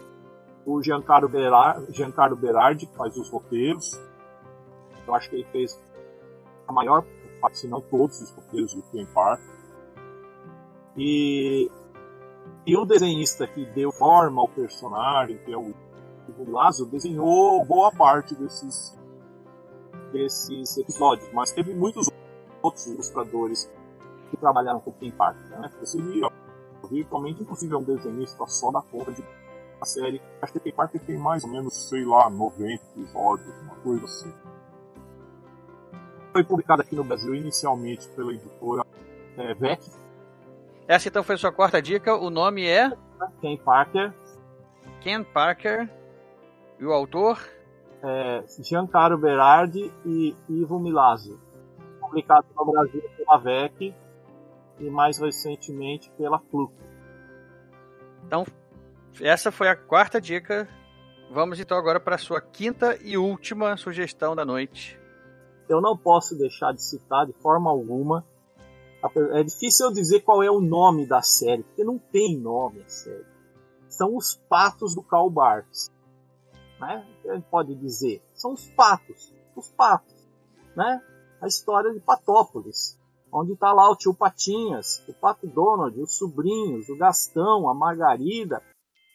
O Giancarlo Berardi, Giancarlo Berardi faz os roteiros. Eu acho que ele fez a maior parte, se não todos os roteiros do Ken Parker. E, e o desenhista que deu forma ao personagem, que é o Lazo desenhou boa parte desses, desses episódios, mas teve muitos outros ilustradores que trabalharam com o Ken Parker. Né? Seria virtualmente impossível um desenhista só da conta de uma série. Acho que o Ken Parker tem mais ou menos, sei lá, 90 episódios, uma coisa assim. Foi publicado aqui no Brasil inicialmente pela editora é, VEC. Essa então foi a sua quarta dica. O nome é? Ken Parker. Ken Parker. E o autor? É, Giancarlo Berardi e Ivo Milazzo. Publicado no Brasil pela VEC e mais recentemente pela Fluke. Então, essa foi a quarta dica. Vamos então agora para a sua quinta e última sugestão da noite. Eu não posso deixar de citar de forma alguma. É difícil eu dizer qual é o nome da série, porque não tem nome a série. São os patos do Karl Barks né? A gente pode dizer, são os patos, os patos, né? A história de Patópolis, onde está lá o tio Patinhas, o Pato Donald, os sobrinhos, o Gastão, a Margarida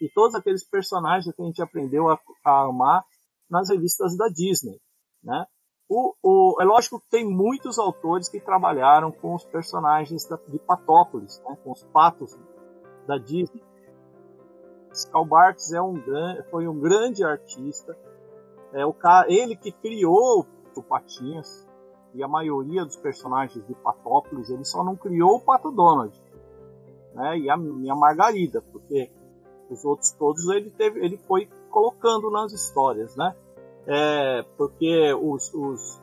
e todos aqueles personagens que a gente aprendeu a, a amar nas revistas da Disney, né? O, o, é lógico que tem muitos autores que trabalharam com os personagens da, de Patópolis, né? com os patos da Disney. Karl Barks é um, foi um grande artista. É o ele que criou o Patinhas e a maioria dos personagens de Patópolis, ele só não criou o Pato Donald, né? E a, e a Margarida, porque os outros todos ele teve, ele foi colocando nas histórias, né? É, porque os, os,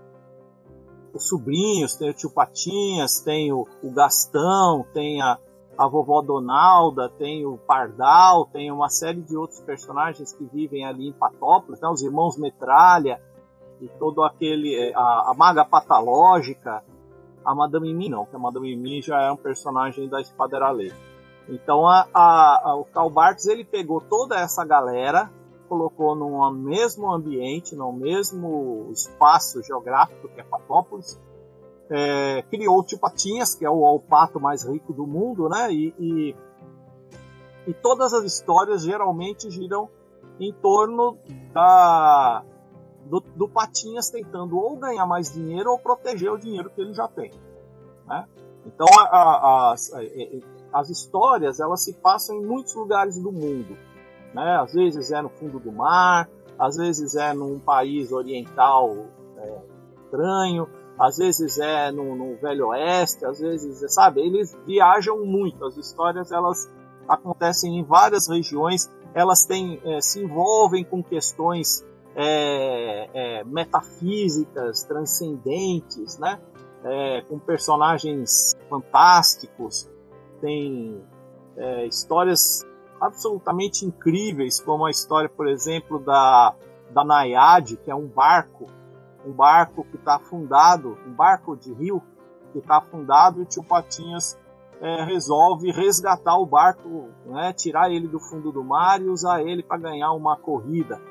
os sobrinhos, tem o tio Patinhas, tem o, o Gastão, tem a, a vovó Donalda, tem o Pardal, tem uma série de outros personagens que vivem ali em Patópolis, né? os irmãos Metralha e todo aquele é, a, a maga patológica, a Madame Mimi não, que a Madame Mimi já é um personagem da Espadera Lei. Então a, a, a, o Karl ele pegou toda essa galera, colocou num mesmo ambiente, no mesmo espaço geográfico que é Patópolis, é, criou o Tio Patinhas, que é o, o, pato mais rico do mundo, né? E, e, e, todas as histórias geralmente giram em torno da, do, do, Patinhas tentando ou ganhar mais dinheiro ou proteger o dinheiro que ele já tem. Né? Então a, a, as, as histórias elas se passam em muitos lugares do mundo. Né? Às vezes é no fundo do mar, às vezes é num país oriental é, estranho, às vezes é no, no, Velho Oeste, às vezes, é, sabe, eles viajam muito. As histórias elas acontecem em várias regiões, elas têm, é, se envolvem com questões é, é metafísicas, transcendentes, né? É, com personagens fantásticos, tem é, histórias absolutamente incríveis, como a história, por exemplo, da, da Nayade, que é um barco um barco que está afundado, um barco de rio que está afundado e o tio Patinhas é, resolve resgatar o barco, né, tirar ele do fundo do mar e usar ele para ganhar uma corrida.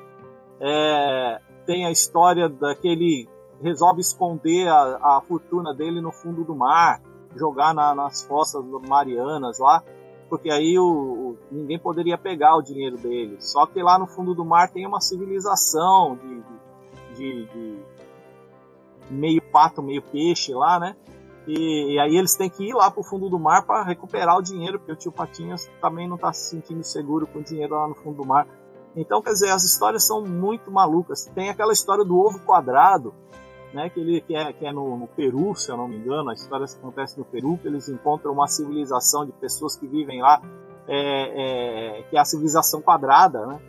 É, tem a história daquele resolve esconder a, a, fortuna dele no fundo do mar, jogar na, nas fossas marianas lá, porque aí o, o, ninguém poderia pegar o dinheiro dele. Só que lá no fundo do mar tem uma civilização de, de, de, meio pato, meio peixe lá, né? E, e, aí eles têm que ir lá pro fundo do mar para recuperar o dinheiro, porque o tio Patinhas também não tá se sentindo seguro com o dinheiro lá no fundo do mar. Então, quer dizer, as histórias são muito malucas. Tem aquela história do ovo quadrado, né, que, ele, que é, que é no, no, Peru, se eu não me engano, a história acontece no Peru, que eles encontram uma civilização de pessoas que vivem lá, é, é, que é a civilização quadrada, né?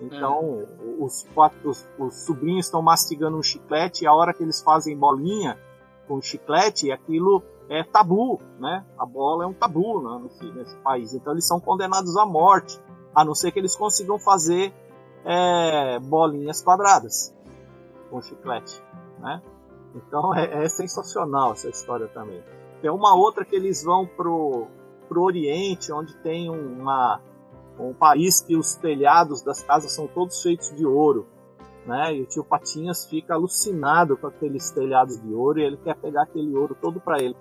Então, é. os, os, os, sobrinhos estão mastigando um chiclete e a hora que eles fazem bolinha com chiclete, aquilo é tabu, né? A bola é um tabu né, nesse, nesse país. Então eles são condenados à morte, a não ser que eles consigam fazer é, bolinhas quadradas com chiclete, né? Então é, é, sensacional essa história também. Tem uma outra que eles vão pro, pro Oriente, onde tem uma, um país que os telhados das casas são todos feitos de ouro. Né? E o tio Patinhas fica alucinado com aqueles telhados de ouro e ele quer pegar aquele ouro todo para ele.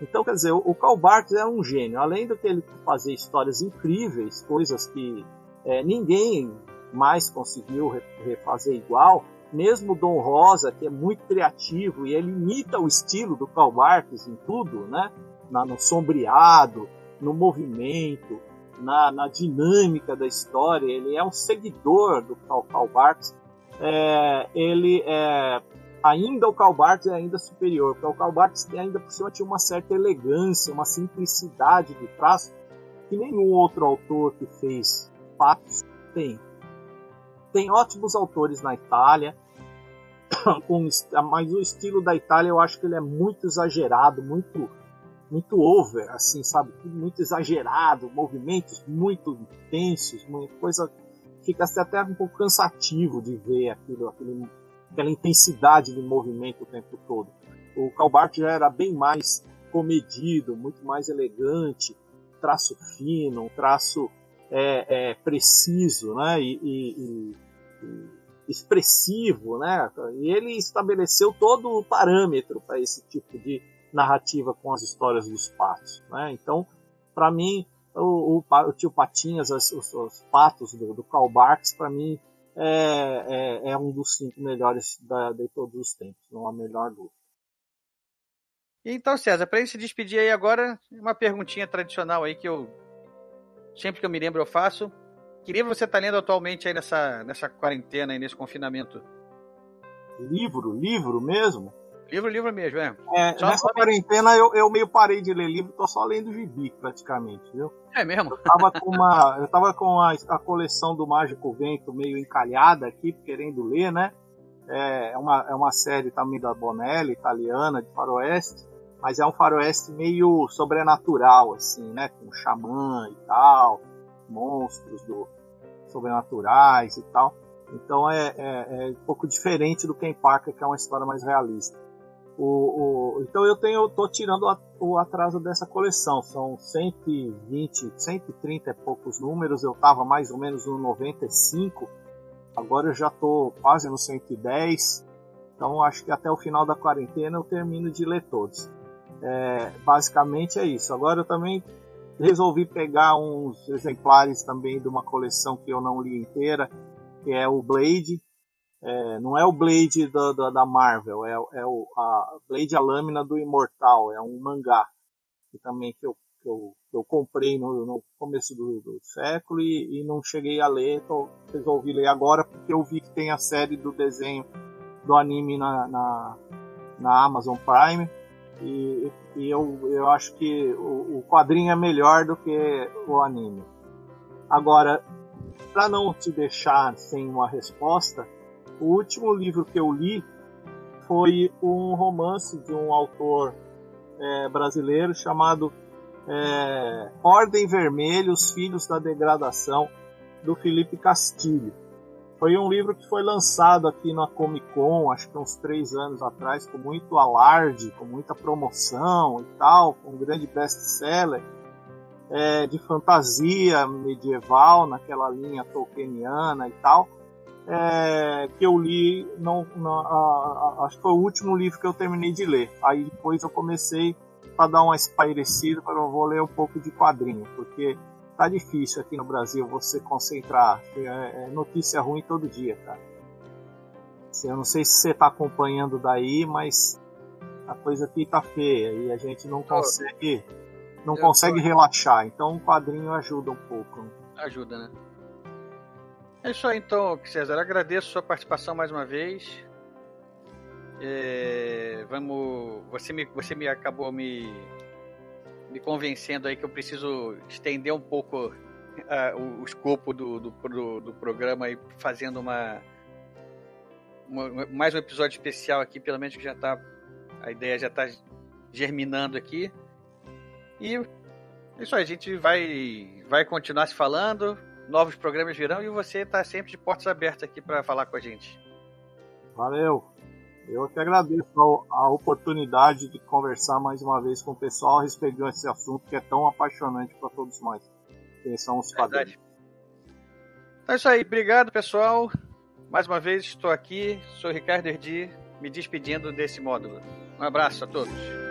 Então, quer dizer, o Karl Barks era um gênio. Além de ele fazer histórias incríveis, coisas que é, ninguém mais conseguiu refazer igual, mesmo Dom Rosa, que é muito criativo e ele imita o estilo do Karl Barks em tudo, né? Na, no sombreado, no movimento, na, na, dinâmica da história. Ele é um seguidor do Karl, Karl Barks. É, ele é, ainda o Karl é ainda superior, porque o Karl ainda por cima tinha uma certa elegância, uma simplicidade de traço que nenhum outro autor que fez fatos tem. Tem ótimos autores na Itália, mas o estilo da Itália eu acho que ele é muito exagerado, muito muito over, assim, sabe? Muito exagerado, movimentos muito intensos, uma coisa fica até um pouco cansativo de ver aquilo, aquele, aquela intensidade de movimento o tempo todo. O Calbart já era bem mais comedido, muito mais elegante, traço fino, um traço é, é, preciso, né? E, e, e, expressivo, né? E ele estabeleceu todo o parâmetro para esse tipo de narrativa com as histórias dos patos, né? Então, para mim, o, o, o, tio Patinhas, os, os patos do, do Karl Barks, para mim é, é, é, um dos cinco melhores da, de todos os tempos, não há melhor dúvida. Então, César, para gente se despedir aí agora, uma perguntinha tradicional aí que eu sempre que eu me lembro eu faço. Que livro você está lendo atualmente aí nessa, nessa quarentena e nesse confinamento? Livro, livro mesmo? Livro, livro mesmo, é. é nessa quarentena eu, eu meio parei de ler livro, tô só lendo gibi praticamente, viu? É mesmo? Eu tava com uma, eu tava com a, a coleção do Mágico Vento meio encalhada aqui, querendo ler, né? É, é uma, é uma série também da Bonelli, italiana, de faroeste, mas é um faroeste meio sobrenatural, assim, né? Com xamã e tal, monstros do, sobrenaturais e tal. Então é, é, é um pouco diferente do Ken Parker, que é uma história mais realista. O, o, então eu tenho, tô tirando a, o atraso dessa coleção. São 120, 130 e poucos números. Eu estava mais ou menos no 95. Agora eu já estou quase no 110. Então acho que até o final da quarentena eu termino de ler todos. É, basicamente é isso. Agora eu também resolvi pegar uns exemplares também de uma coleção que eu não li inteira, que é o Blade, é, não é o Blade da, da, da Marvel, é, é, o a Blade a lâmina do Imortal, é um mangá que também que eu, que eu, que eu comprei no, no começo do, do século e, e, não cheguei a ler, então resolvi ler agora porque eu vi que tem a série do desenho do anime na, na, na Amazon Prime e, e eu, eu acho que o, o quadrinho é melhor do que o anime. Agora, para não te deixar sem uma resposta, o último livro que eu li foi um romance de um autor é, brasileiro chamado é, Ordem Vermelha, Os Filhos da Degradação, do Felipe Castilho. Foi um livro que foi lançado aqui na Comic Con, acho que uns três anos atrás, com muito alarde, com muita promoção e tal, com um grande best-seller é, de fantasia medieval, naquela linha tolkieniana e tal é, que eu li, não, não a, a, acho que foi o último livro que eu terminei de ler. Aí depois eu comecei para dar uma espairecida, para eu vou ler um pouco de quadrinho, porque tá difícil aqui no Brasil você concentrar. É, é notícia ruim todo dia, cara. Eu não sei se você está acompanhando daí, mas a coisa aqui tá feia e a gente não consegue não consegue relaxar. Então o quadrinho ajuda um pouco. Ajuda, né? É isso aí então, César. Agradeço a sua participação mais uma vez. É, vamos. Você me, você me acabou me, me convencendo aí que eu preciso estender um pouco uh, o, o, escopo do, do, do, do programa e fazendo uma, uma, mais um episódio especial aqui, pelo menos que já tá. A ideia já está germinando aqui. E é isso aí, a gente vai, vai continuar se falando, novos programas virão e você está sempre de portas abertas aqui para falar com a gente. Valeu! Eu que agradeço a oportunidade de conversar mais uma vez com o pessoal a respeito desse assunto que é tão apaixonante para todos nós, que são os quadrinhos. Então é isso aí, obrigado pessoal. Mais uma vez estou aqui, sou Ricardo Erdi, me despedindo desse módulo. Um abraço a todos.